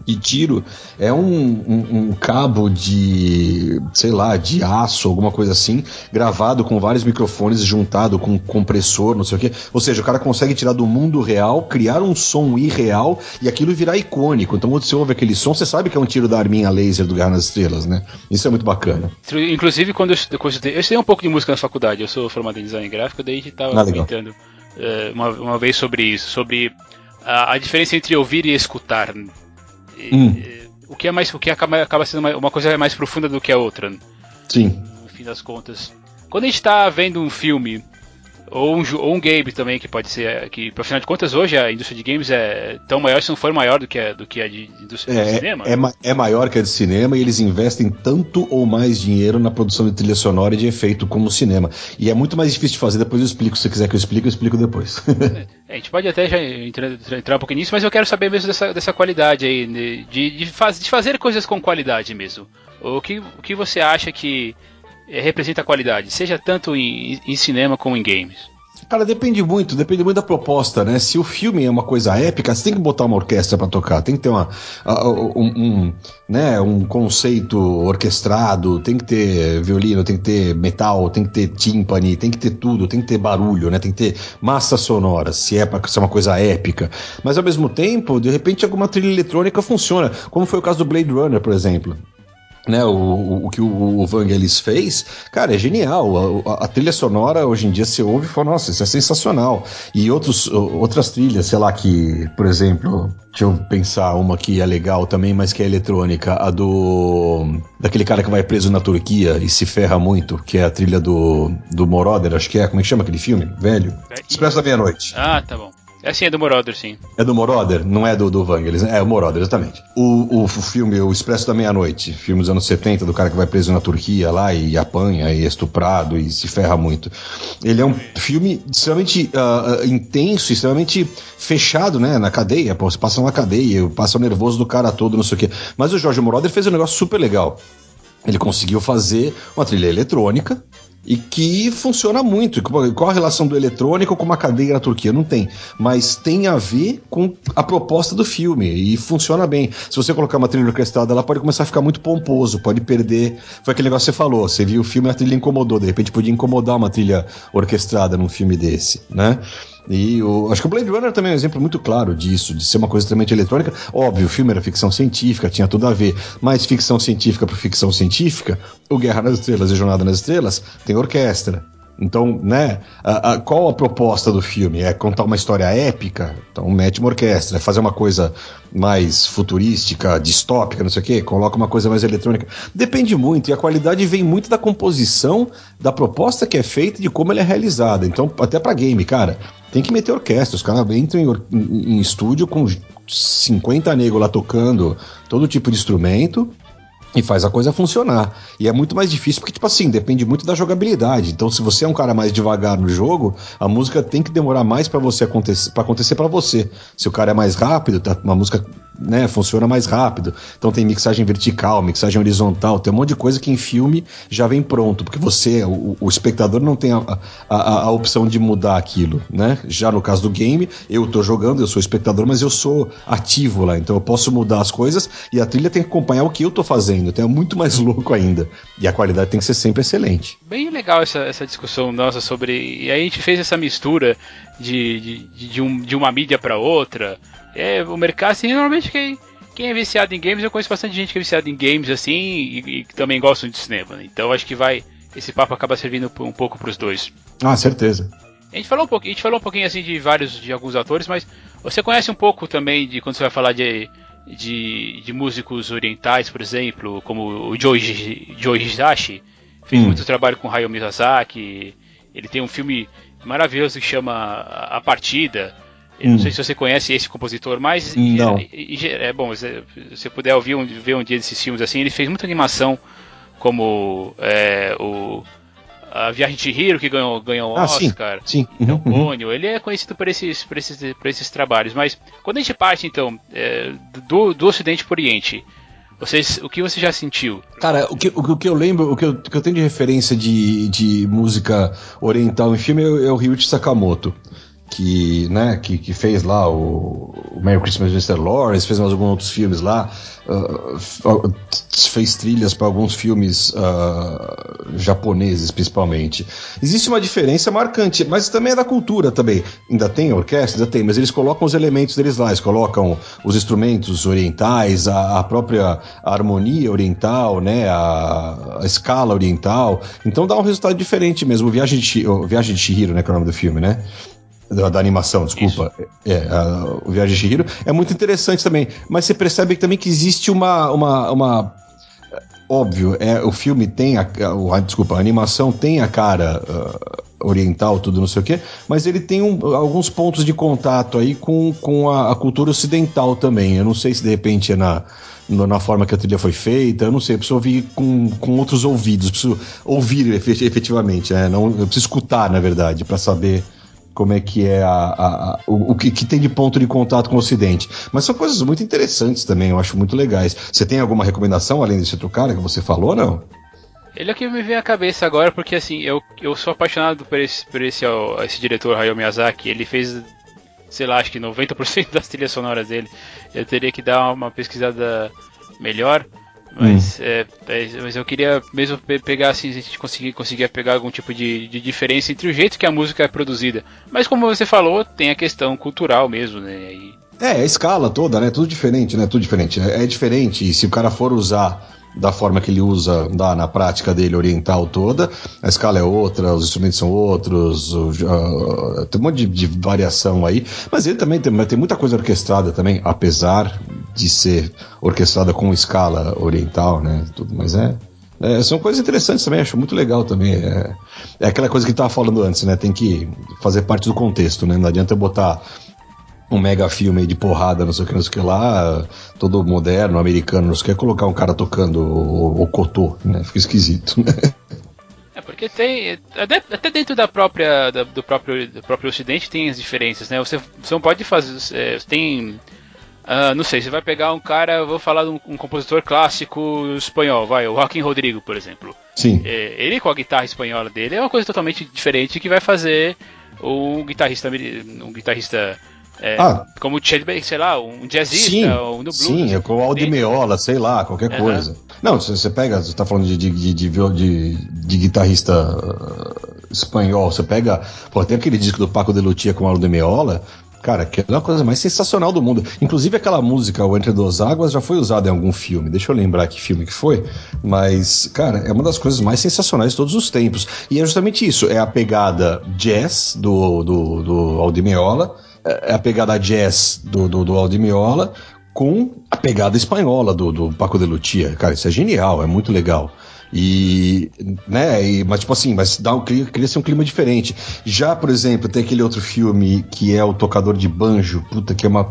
de tiro é um, um, um, cabo de, sei lá, de aço, alguma coisa assim, gravado com vários microfones, juntado com compressor, não sei o quê. Ou seja, o cara consegue tirar do mundo real, criar um som irreal e aquilo virar icônico. Então, quando você ouve aquele som, você sabe que é um tiro da arminha laser do Guerra nas Estrelas, né? Isso é muito bacana. Inclusive, quando eu, eu, eu estudei um pouco de música na faculdade, eu sou formado em design gráfico, daí a gente tava ah, comentando uh, uma, uma vez sobre isso, sobre a, a diferença entre ouvir e escutar hum. o que é mais o que acaba, acaba sendo uma, uma, coisa mais profunda do que a outra. Sim. No fim das contas. Quando a gente está vendo um filme ou um, ou um game também, que pode ser. Que, afinal de contas, hoje a indústria de games é tão maior, se não for maior do que a, do que a de indústria é, de cinema. É, é maior que a de cinema e eles investem tanto ou mais dinheiro na produção de trilha sonora e de efeito como o cinema. E é muito mais difícil de fazer, depois eu explico. Se você quiser que eu explique, eu explico depois. é, a gente pode até já entrar, entrar um pouquinho nisso, mas eu quero saber mesmo dessa, dessa qualidade aí, de, de, faz, de fazer coisas com qualidade mesmo. O que, o que você acha que representa a qualidade, seja tanto em, em cinema como em games? Cara, depende muito, depende muito da proposta, né? Se o filme é uma coisa épica, você tem que botar uma orquestra para tocar, tem que ter uma, um, um, né, um conceito orquestrado, tem que ter violino, tem que ter metal, tem que ter timpani, tem que ter tudo, tem que ter barulho, né? Tem que ter massa sonora, se é para ser uma coisa épica. Mas ao mesmo tempo, de repente alguma trilha eletrônica funciona, como foi o caso do Blade Runner, por exemplo né, o, o, que o, o Vangelis fez, cara, é genial. A, a, trilha sonora hoje em dia você ouve e fala, nossa, isso é sensacional. E outros, outras trilhas, sei lá, que, por exemplo, deixa eu pensar uma que é legal também, mas que é eletrônica, a do. daquele cara que vai preso na Turquia e se ferra muito, que é a trilha do, do Moroder, acho que é, como é que chama aquele filme? Velho? É, Expresso da Meia-Noite. Ah, tá bom. É sim, é do Moroder, sim. É do Moroder? Não é do, do Vangelis. É o Moroder, exatamente. O, o, o filme O Expresso da Meia-Noite, filme dos anos 70, do cara que vai preso na Turquia lá e apanha e é estuprado e se ferra muito. Ele é um filme extremamente uh, intenso, extremamente fechado, né? Na cadeia. Pô, você passa numa cadeia, passa o nervoso do cara todo, não sei o quê. Mas o Jorge Moroder fez um negócio super legal. Ele conseguiu fazer uma trilha eletrônica e que funciona muito. Qual a relação do eletrônico com uma cadeia na Turquia? Não tem. Mas tem a ver com a proposta do filme e funciona bem. Se você colocar uma trilha orquestrada, ela pode começar a ficar muito pomposo, pode perder. Foi aquele negócio que você falou. Você viu o filme, a trilha incomodou. De repente podia incomodar uma trilha orquestrada num filme desse, né? E o, acho que o Blade Runner também é um exemplo muito claro disso, de ser uma coisa extremamente eletrônica. Óbvio, o filme era ficção científica, tinha tudo a ver, mas ficção científica para ficção científica, o Guerra nas Estrelas e Jornada nas Estrelas tem orquestra, então, né, a, a, qual a proposta do filme? É contar uma história épica? Então mete uma orquestra. É fazer uma coisa mais futurística, distópica, não sei o quê? Coloca uma coisa mais eletrônica. Depende muito, e a qualidade vem muito da composição, da proposta que é feita e de como ela é realizada. Então, até para game, cara, tem que meter orquestra. Os caras entram em, em, em estúdio com 50 negros lá tocando todo tipo de instrumento e faz a coisa funcionar. E é muito mais difícil porque, tipo assim, depende muito da jogabilidade. Então, se você é um cara mais devagar no jogo, a música tem que demorar mais para você acontecer, para acontecer para você. Se o cara é mais rápido, tá, uma música né, funciona mais rápido. Então tem mixagem vertical, mixagem horizontal, tem um monte de coisa que em filme já vem pronto, porque você, o, o espectador, não tem a, a, a, opção de mudar aquilo, né? Já no caso do game, eu tô jogando, eu sou espectador, mas eu sou ativo lá, então eu posso mudar as coisas e a trilha tem que acompanhar o que eu tô fazendo, então é muito mais louco ainda. E a qualidade tem que ser sempre excelente. Bem legal essa, essa discussão nossa sobre. E aí a gente fez essa mistura de, de, de, um, de uma mídia para outra é, o mercado, assim, normalmente quem, quem é viciado em games, eu conheço bastante gente que é viciada em games, assim, e, que também gostam de cinema. Né? Então acho que vai, esse papo acaba servindo um pouco para os dois. Ah, certeza. A gente falou um pouquinho, a gente falou um pouquinho assim de vários, de alguns atores, mas você conhece um pouco também de quando você vai falar de, de, de músicos orientais, por exemplo, como o Joe, Joe Hisashi, fez hum. muito trabalho com Hayao Miyazaki. Ele tem um filme maravilhoso que chama A Partida. Eu hum. não sei se você conhece esse compositor, mas não. é, é bom, se você puder ouvir um, ver um dia desses filmes assim, ele fez muita animação como é, o a Viagem de Hiro, que ganhou, ganhou o ah, Oscar, sim, sim. Uhum, uhum. ele é conhecido por esses, por, esses, por esses trabalhos. Mas quando a gente parte, então, é, do, do Ocidente para o Oriente, vocês, o que você já sentiu? Cara, o que, o, que eu lembro, o que eu, o que eu tenho de referência de, de música oriental em filme é, é o Ryuichi Sakamoto que, né, que, que fez lá o, o Merry Christmas Mr. Lawrence, fez mais alguns outros filmes lá, uh, fez trilhas para alguns filmes uh, japoneses, principalmente. Existe uma diferença marcante, mas também é da cultura também. Ainda tem orquestra, ainda tem, mas eles colocam os elementos deles lá, eles colocam os instrumentos orientais, a, a própria harmonia oriental, né, a, a, escala oriental. Então dá um resultado diferente mesmo. O Viagem de, o Viagem de Shihiro, né, que é o nome do filme, né? Da, da, animação, desculpa. É, a, o Viagem de Chihiro. É muito interessante também. Mas você percebe também que existe uma. uma, uma óbvio, é, o filme tem a, a, desculpa, a animação tem a cara uh, oriental, tudo não sei o quê, mas ele tem um, alguns pontos de contato aí com, com a, a, cultura ocidental também. Eu não sei se de repente é na, na forma que a trilha foi feita, eu não sei, eu preciso ouvir com, com outros ouvidos, preciso ouvir efetivamente, é, não, eu preciso escutar, na verdade, para saber como é que é a, a, a o, o que, que, tem de ponto de contato com o Ocidente. Mas são coisas muito interessantes também, eu acho muito legais. Você tem alguma recomendação além desse outro cara que você falou, não? Ele é que me vem à cabeça agora, porque assim, eu, eu sou apaixonado por esse, por esse, ó, esse diretor Hayao Miyazaki. Ele fez, sei lá, acho que 90% das trilhas sonoras dele. Eu teria que dar uma pesquisada melhor. Mas, hum. é, é, mas eu queria mesmo pegar assim, a gente conseguir, conseguir pegar algum tipo de, de diferença entre o jeito que a música é produzida. Mas como você falou, tem a questão cultural mesmo, né? E... É, a escala toda, né? Tudo diferente, né? Tudo diferente. É, é diferente. E se o cara for usar da forma que ele usa da, na prática dele oriental toda. A escala é outra, os instrumentos são outros, o, uh, tem um monte de, de, variação aí. Mas ele também tem, tem muita coisa orquestrada também, apesar de ser orquestrada com escala oriental, né? Tudo, mas é. É, são coisas interessantes também, acho muito legal também. É, é aquela coisa que estava falando antes, né? Tem que fazer parte do contexto, né? Não adianta eu botar um mega filme de porrada, não sei o que, não sei o que lá, todo moderno, americano, não sei o que, colocar um cara tocando o, o cotô, né? Fica esquisito, né? É porque tem até, dentro da própria da, do próprio do próprio Ocidente tem as diferenças, né? Você, você não pode fazer é, tem uh, não sei, você vai pegar um cara, vou falar de um, um, compositor clássico espanhol, vai, o Joaquim Rodrigo, por exemplo. Sim. É, ele com a guitarra espanhola dele é uma coisa totalmente diferente que vai fazer um guitarrista um guitarrista é, ah, como o Chad sei lá, um jazzista, sim, um no blues. Sim, é com o Aldimeola, sei lá, qualquer uhum. coisa. Não, você, você pega, você tá falando de, de, de, de, de guitarrista uh, espanhol, você pega, pô, tem aquele disco do Paco de Lutia com o Aldimeola, Cara, que é uma coisa mais sensacional do mundo. Inclusive aquela música, O Entre Duas Águas, já foi usada em algum filme. Deixa eu lembrar que filme que foi. Mas, cara, é uma das coisas mais sensacionais de todos os tempos. E é justamente isso. É a pegada jazz do, do, do Aldimeola é a pegada jazz do, do, do com a pegada espanhola do, do Paco de Lutia. Cara, isso é genial, é muito legal. E, né, e, mas tipo assim, mas dá um, cria, cria um clima diferente. Já, por exemplo, tem aquele outro filme que é o Tocador de Banjo, puta, que é uma.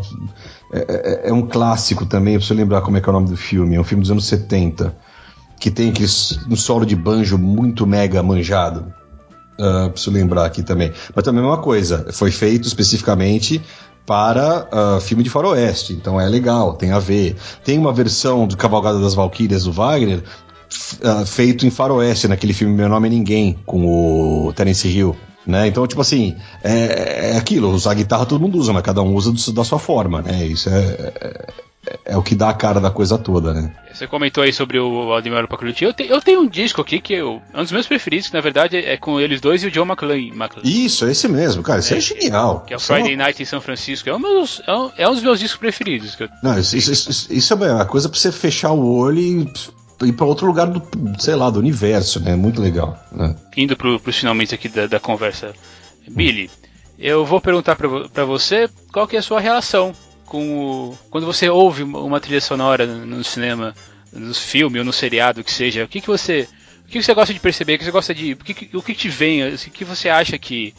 É, é, é um clássico também, pra você lembrar como é que é o nome do filme. É um filme dos anos 70, que tem aquele um solo de banjo muito mega manjado. Uh, preciso lembrar aqui também. Mas também é uma coisa, foi feito especificamente para uh, filme de faroeste, então é legal, tem a ver. Tem uma versão do Cavalgada das Valquírias do Wagner uh, feito em faroeste, naquele filme Meu Nome é Ninguém, com o Terence Hill. Né? Então, tipo assim, é, é aquilo, usar guitarra todo mundo usa, mas cada um usa do, da sua forma, né? Isso é, é, é, o que dá a cara da coisa toda, né? Você comentou aí sobre o Aldemiro Pacolucci. Eu, te, eu tenho um disco aqui que eu, é um dos meus preferidos, que na verdade é com eles dois e o John McClane. Isso, é esse mesmo, cara. Isso é, é genial. Que é o Friday é uma... Night em São Francisco. É um, dos, é um, é um dos meus discos preferidos. Não, isso, isso, isso, isso, é uma coisa pra você fechar o olho e ir para outro lugar do, sei lá, do universo, né? Muito legal. Né? Indo para os finalmente aqui da, da conversa, Billy, eu vou perguntar para você qual que é a sua relação com o, quando você ouve uma trilha sonora no cinema, no filme ou no seriado que seja. O que, que você o que você gosta de perceber? O que você gosta de o que, o que te vem? O que você acha que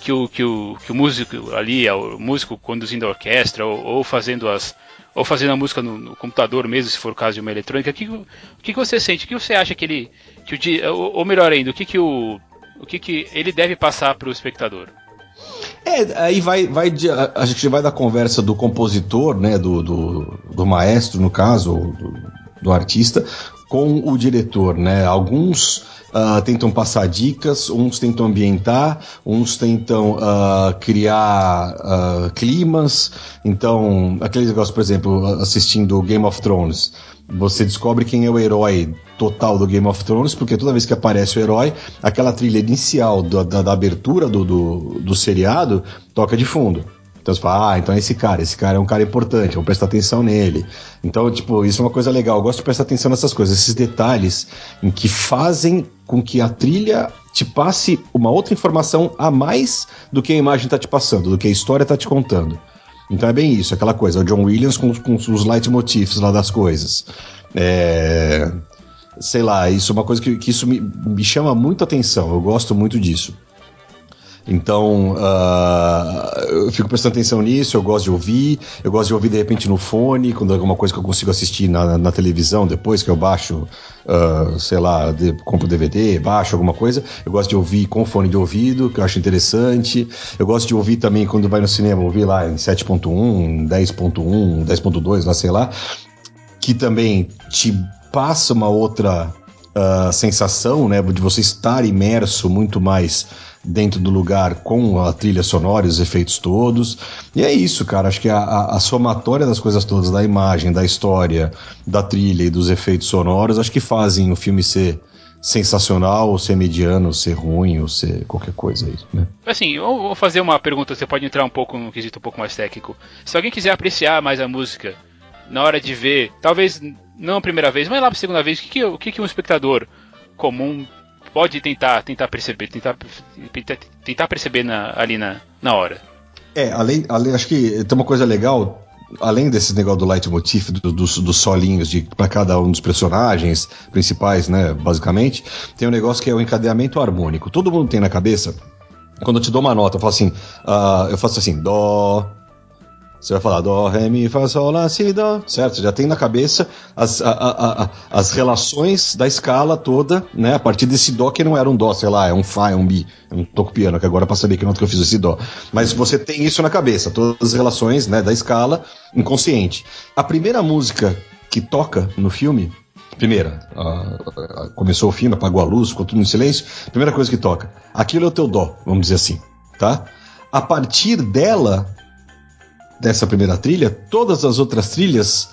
que o, que o, que o músico ali, o músico conduzindo a orquestra ou, ou fazendo as ou fazendo a música no, no, computador mesmo, se for o caso de uma eletrônica, o que, o que, você sente? O que você acha que ele. Que o, ou melhor ainda, o que, que, o, o que, que ele deve passar para o espectador? É, aí vai, vai a gente vai da conversa do compositor, né, do, do, do maestro, no caso, do, do artista, com o diretor, né? Alguns uh, tentam passar dicas, uns tentam ambientar, uns tentam uh, criar uh, climas. Então, aquele negócio, por exemplo, assistindo Game of Thrones, você descobre quem é o herói total do Game of Thrones, porque toda vez que aparece o herói, aquela trilha inicial da, da, da abertura do, do, do seriado toca de fundo. Então você fala, ah, então é esse cara, esse cara é um cara importante, vou prestar atenção nele. Então, tipo, isso é uma coisa legal. Eu gosto de prestar atenção nessas coisas, esses detalhes em que fazem com que a trilha te passe uma outra informação a mais do que a imagem está te passando, do que a história está te contando. Então é bem isso, aquela coisa, o John Williams com, com os leitmotifs lá das coisas. É, sei lá, isso é uma coisa que, que isso me, me chama muito atenção, eu gosto muito disso. Então, uh, eu fico prestando atenção nisso, eu gosto de ouvir, eu gosto de ouvir de repente no fone, quando é alguma coisa que eu consigo assistir na, na televisão, depois que eu baixo, uh, sei lá, de, compro DVD, baixo alguma coisa, eu gosto de ouvir com fone de ouvido, que eu acho interessante. Eu gosto de ouvir também quando vai no cinema, ouvir lá em 7.1, 10.1, 10.2, lá sei lá, que também te passa uma outra uh, sensação, né, de você estar imerso muito mais dentro do lugar com a trilha sonora e os efeitos todos. E é isso, cara. Acho que a, a, somatória das coisas todas, da imagem, da história, da trilha e dos efeitos sonoros, acho que fazem o filme ser sensacional, ou ser mediano, ou ser ruim, ou ser qualquer coisa aí, né? Assim, eu vou fazer uma pergunta, você pode entrar um pouco no quesito um pouco mais técnico. Se alguém quiser apreciar mais a música, na hora de ver, talvez não a primeira vez, mas lá a segunda vez, o que, que, o que, que um espectador comum pode tentar tentar perceber, tentar, tentar perceber na, ali na, na hora. É, além, além, acho que tem uma coisa legal, além desse negócio do leitmotiv, do, dos, dos solinhos de para cada um dos personagens principais, né, basicamente, tem um negócio que é o encadeamento harmônico. Todo mundo tem na cabeça. Quando eu te dou uma nota, eu faço assim, uh, eu faço assim, dó, você vai falar Dó, Ré, Mi, Fá, Sol, Lá, Si, Dó, certo? Você já tem na cabeça as, a, a, a, as relações da escala toda, né? A partir desse Dó que não era um Dó, sei lá, é um Fá, é um Mi. Eu não tô piano, que agora para saber que nota que eu fiz esse Dó. Mas você tem isso na cabeça, todas as relações né, da escala inconsciente. A primeira música que toca no filme Primeira, começou o filme, apagou a luz, ficou tudo em silêncio. Primeira coisa que toca. Aquilo é o teu dó, vamos dizer assim, tá? A partir dela, dessa primeira trilha, todas as outras trilhas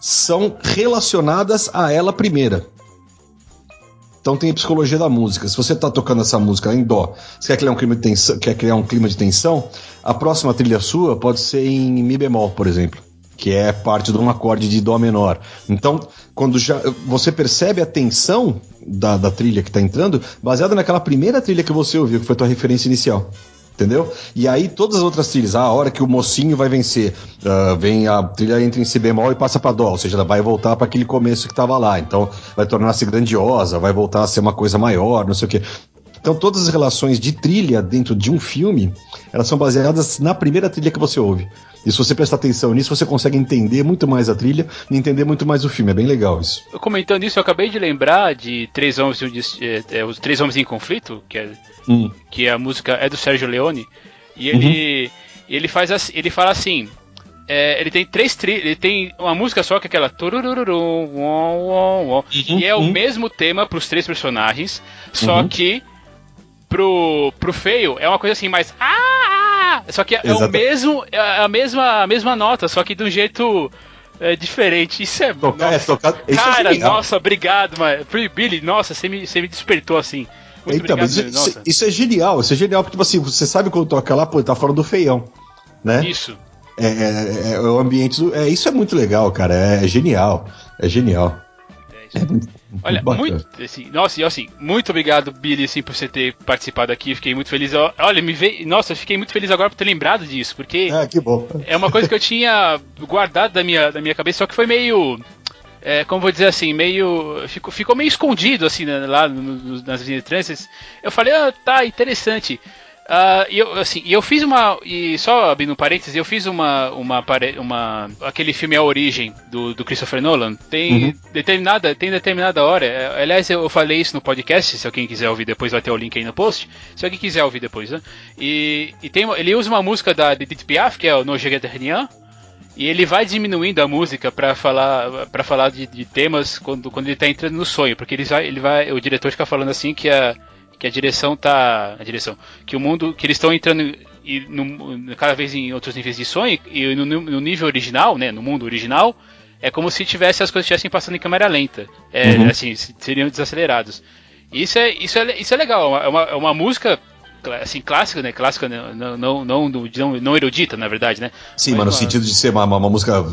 são relacionadas a ela primeira. Então tem a psicologia da música. Se você está tocando essa música em dó, quer criar um clima de tensão, quer criar um clima de tensão, a próxima trilha sua pode ser em mi bemol, por exemplo, que é parte de um acorde de dó menor. Então, quando já você percebe a tensão da, da trilha que está entrando, baseada naquela primeira trilha que você ouviu, que foi a tua referência inicial entendeu? E aí todas as outras trilhas, a hora que o mocinho vai vencer, uh, vem a trilha entra em si bemol e passa para dó, ou seja, ela vai voltar para aquele começo que estava lá, então vai tornar-se grandiosa, vai voltar a ser uma coisa maior, não sei o quê. Então todas as relações de trilha dentro de um filme, elas são baseadas na primeira trilha que você ouve. E se você prestar atenção nisso, você consegue entender muito mais a trilha e entender muito mais o filme. É bem legal isso. Comentando isso, eu acabei de lembrar de Três Homens, é, é, os Três Homens em Conflito, que é hum. que a música é do Sérgio Leone, e ele, uhum. ele faz assim, ele fala assim, é, ele tem três trilhas, ele tem uma música só que é aquela uhum, e é o uhum. mesmo tema para os três personagens, só uhum. que pro, pro feio é uma coisa assim mais ah, só que é, é o mesmo é a mesma a mesma nota, só que de um jeito é diferente. Isso é. Tocar, é é cara, é nossa, obrigado, mano. Billy, nossa, você me, você me despertou assim. Muito então, obrigado, isso, isso, é genial, isso é genial, porque tipo assim, você sabe quando toca lá, pô, tá falando do feião, né? Isso. É, é, é, o ambiente do, é, isso é muito legal, cara. É, é genial. É genial. É Olha, muito, assim, nossa, e assim, muito obrigado, Billy, assim, por você ter participado aqui. Fiquei muito feliz. Olha, me veio. Nossa, eu fiquei muito feliz agora por ter lembrado disso, porque. Ah, que bom. É uma coisa que eu tinha guardado da minha, da minha cabeça, só que foi meio. É, como vou dizer assim, meio. Ficou, ficou meio escondido, assim, né, lá no, no, nas linhas de trânsito. Eu falei, ah, tá, interessante. Uh, e eu, assim, eu fiz uma. E só abrindo um parênteses, eu fiz uma. uma, uma aquele filme A Origem do, do Christopher Nolan. Tem uhum. determinada, tem determinada hora. É, aliás, eu falei isso no podcast. Se alguém quiser ouvir depois, vai ter o link aí no post. Se alguém quiser ouvir depois, né? E, e tem, ele usa uma música da Edith Piaf, que é o No Je Rien. E ele vai diminuindo a música para falar para falar de, de, temas quando, quando ele tá entrando no sonho, porque ele vai, ele vai, o diretor fica falando assim que a que a direção tá. A direção. Que o mundo. Que eles estão entrando e no, cada vez em outros níveis de sonho. E no, no, nível original, né? No mundo original, é como se tivesse as coisas estivessem passando em câmera lenta. É, uhum. Assim, seriam desacelerados. Isso é, isso é, isso é legal. É uma, é uma música assim, clássica, né? Clássica né? não, não, não, não, erudita, na verdade, né? Sim, mas, no sentido de ser uma, uma, música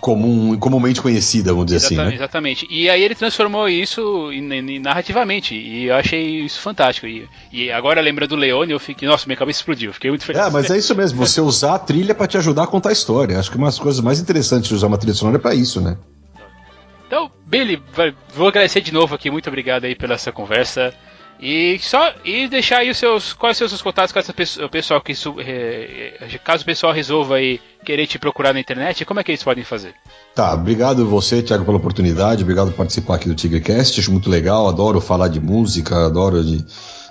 comum, comumente conhecida, vamos dizer exatamente, assim. Né? Exatamente. E aí ele transformou isso narrativamente. E eu achei isso fantástico. E, e agora lembrando do Leone, eu fiquei, nossa, minha cabeça explodiu. Fiquei muito feliz. É, mas é isso mesmo, você usar a trilha para te ajudar a contar a história. Acho que uma das coisas mais interessantes de usar uma trilha sonora é pra isso, né? Então, Billy, vou agradecer de novo aqui. Muito obrigado aí pela essa conversa. E só e deixar aí os seus quais são os seus contatos com essa pessoa, o pessoal que caso o pessoal resolva aí querer te procurar na internet, como é que eles podem fazer? Tá, obrigado você, Thiago, pela oportunidade, obrigado por participar aqui do Tigercast, acho muito legal, adoro falar de música, adoro de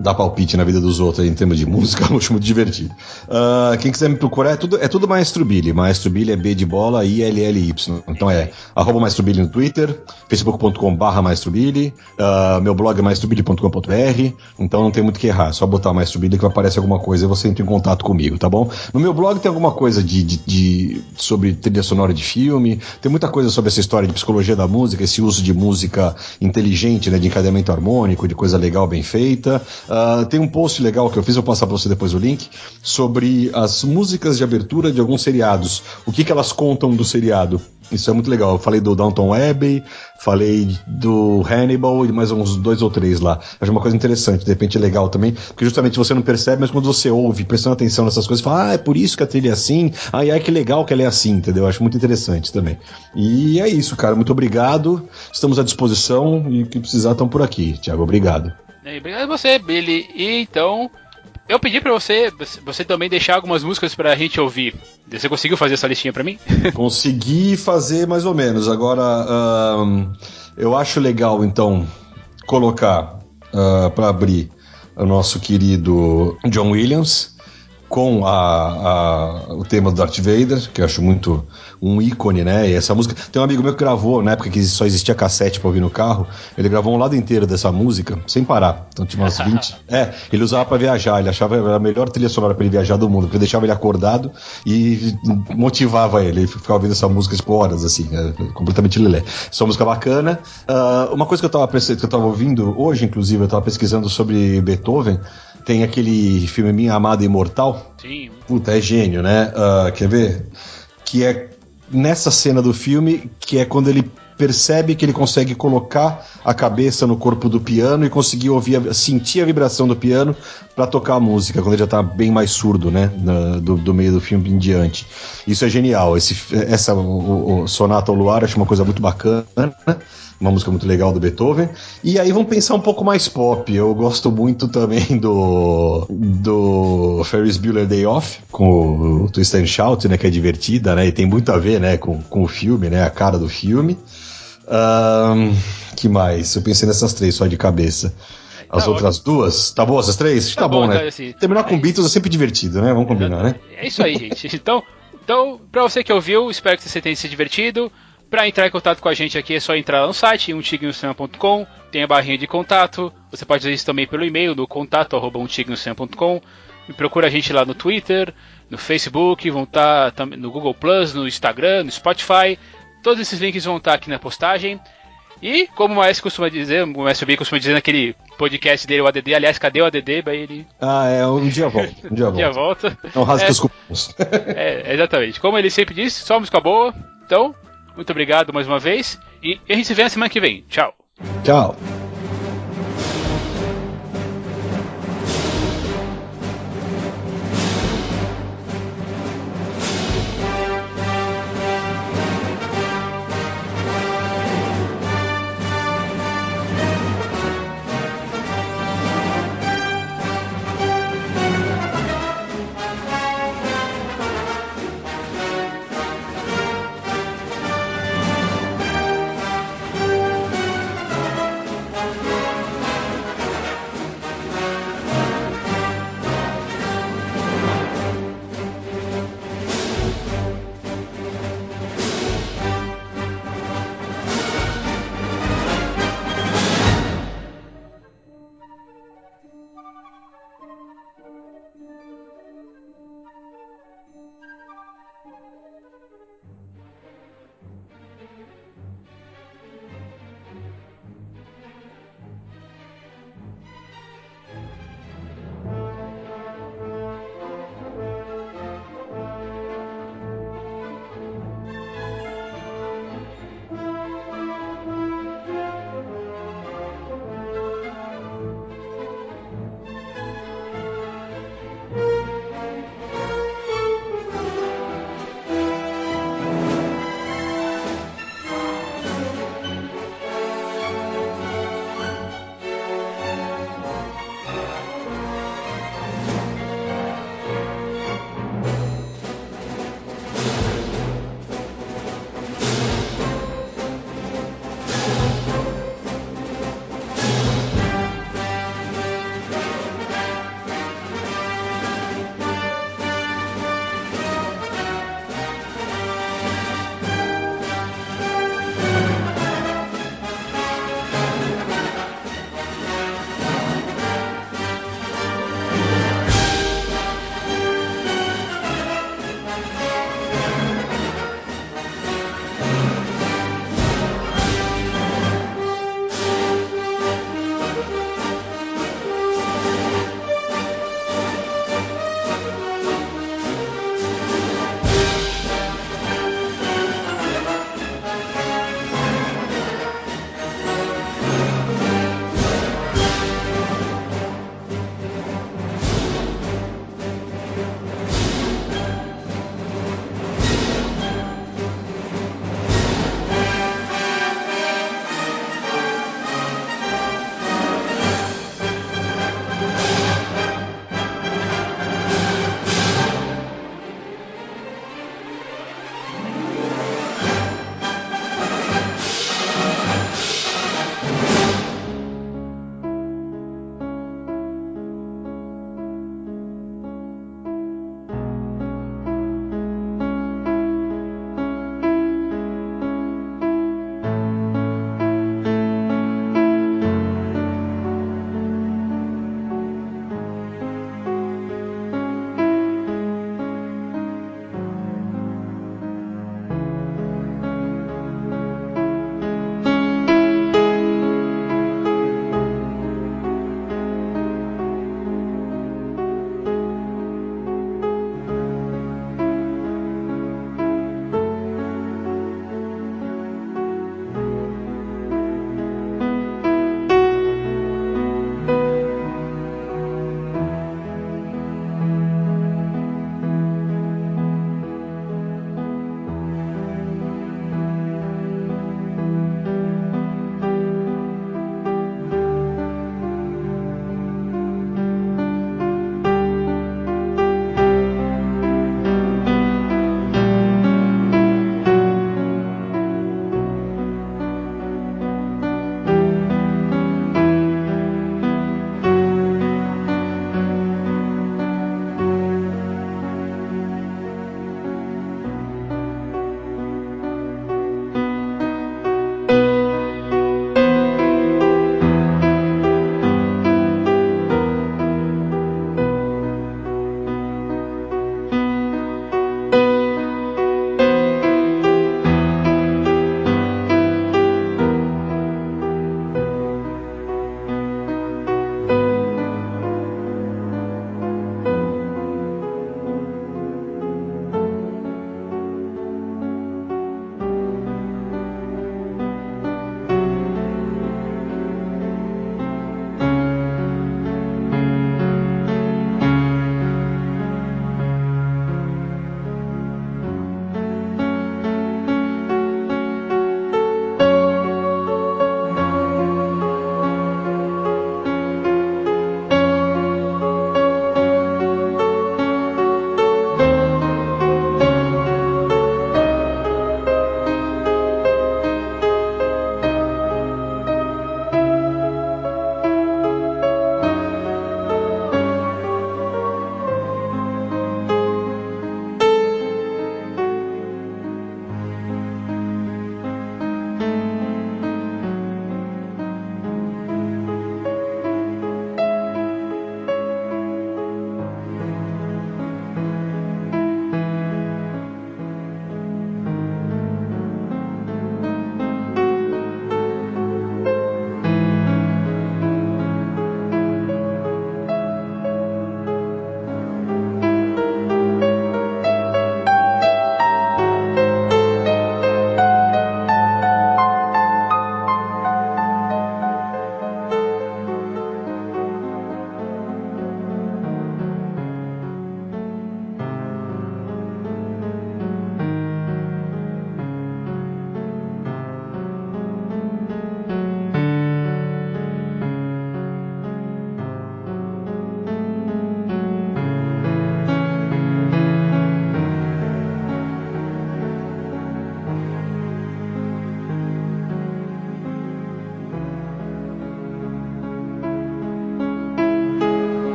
dar palpite na vida dos outros em termos de música, eu acho muito divertido. Uh, quem quiser me procurar, é tudo, é tudo Maestro Billy. Maestro Billy é B de bola, I-L-L-Y. Então é arroba Maestro Billy no Twitter, facebook.com barra Maestro Billy, uh, meu blog é maestrobilly.com.br, então não tem muito que errar, só botar Maestro Billy que vai aparecer alguma coisa e você entra em contato comigo, tá bom? No meu blog tem alguma coisa de, de, de, sobre trilha sonora de filme, tem muita coisa sobre essa história de psicologia da música, esse uso de música inteligente, né, de encadeamento harmônico, de coisa legal, bem feita. Uh, tem um post legal que eu fiz, eu vou passar para você depois o link, sobre as músicas de abertura de alguns seriados. O que, que elas contam do seriado. Isso é muito legal. Eu falei do Downton Abbey, falei do Hannibal e mais uns dois ou três lá. Acho uma coisa interessante, de repente é legal também, porque justamente você não percebe, mas quando você ouve, prestando atenção nessas coisas, fala, ah, é por isso que a trilha é assim, ah, e que legal que ela é assim, entendeu? Acho muito interessante também. E é isso, cara. Muito obrigado. Estamos à disposição e o que precisar estão por aqui. Tiago, obrigado. Obrigado a você, Billy. E então, eu pedi para você, você também deixar algumas músicas pra gente ouvir. Você conseguiu fazer essa listinha para mim? Consegui fazer mais ou menos. Agora, um, eu acho legal, então, colocar uh, ah, para abrir o nosso querido John Williams com a, a, o tema do Darth Vader, que eu acho muito um ícone, né? E essa música. Tem um amigo meu que gravou, na época que só existia cassete pra ouvir no carro, ele gravou um lado inteiro dessa música, sem parar. Então tinha umas 20. é, ele usava pra viajar, ele achava a melhor trilha sonora pra ele viajar do mundo, porque deixava ele acordado e motivava ele. Ele ficava ouvindo essa música por horas, assim, é, completamente lelé. Essa música bacana. Uh, uma coisa que eu, tava, que eu tava ouvindo hoje, inclusive, eu tava pesquisando sobre Beethoven. Tem aquele filme Minha Amada Imortal. Sim. Puta, é gênio, né? Uh, quer ver? Que é nessa cena do filme, que é quando ele percebe que ele consegue colocar a cabeça no corpo do piano e conseguir ouvir, sentir a vibração do piano para tocar a música, quando ele já tá bem mais surdo, né, do, do, meio do filme em diante. Isso é genial. Esse, essa o, o Sonata ao Luar acho uma coisa muito bacana uma música muito legal do Beethoven. E aí vamos pensar um pouco mais pop. Eu gosto muito também do do Ferris Bueller Day Off com o Twist and Shout, né, que é divertida, né, e tem muito a ver, né, com, com o filme, né, a cara do filme. Um, que mais? Eu pensei nessas três só de cabeça. As tá outras ótimo. duas? Tá bom essas três? Tá, tá bom, bom, né? Então, assim, Terminar com é Beatles é sempre divertido, né? Vamos combinar, né? É isso aí, gente. Então, então, pra você que ouviu, espero que você tenha se divertido. Para entrar em contato com a gente aqui é só entrar no site umtignocinema.com, tem a barrinha de contato, você pode fazer isso também pelo e-mail no contato arroba me procura a gente lá no Twitter, no Facebook, vão estar tá no Google Plus, no Instagram, no Spotify, todos esses links vão estar aqui na postagem. E, como o Maestro costuma dizer, o Maestro B costuma dizer naquele podcast dele, o ADD, aliás, cadê o ADD? Ele... Ah, é, um dia volta. Um dia, um dia volta. Não rasga é, os cupons. é, exatamente. Como ele sempre disse, só música boa. Então, Muito obrigado mais uma vez. E a gente se vê na semana que vem. Tchau. Tchau.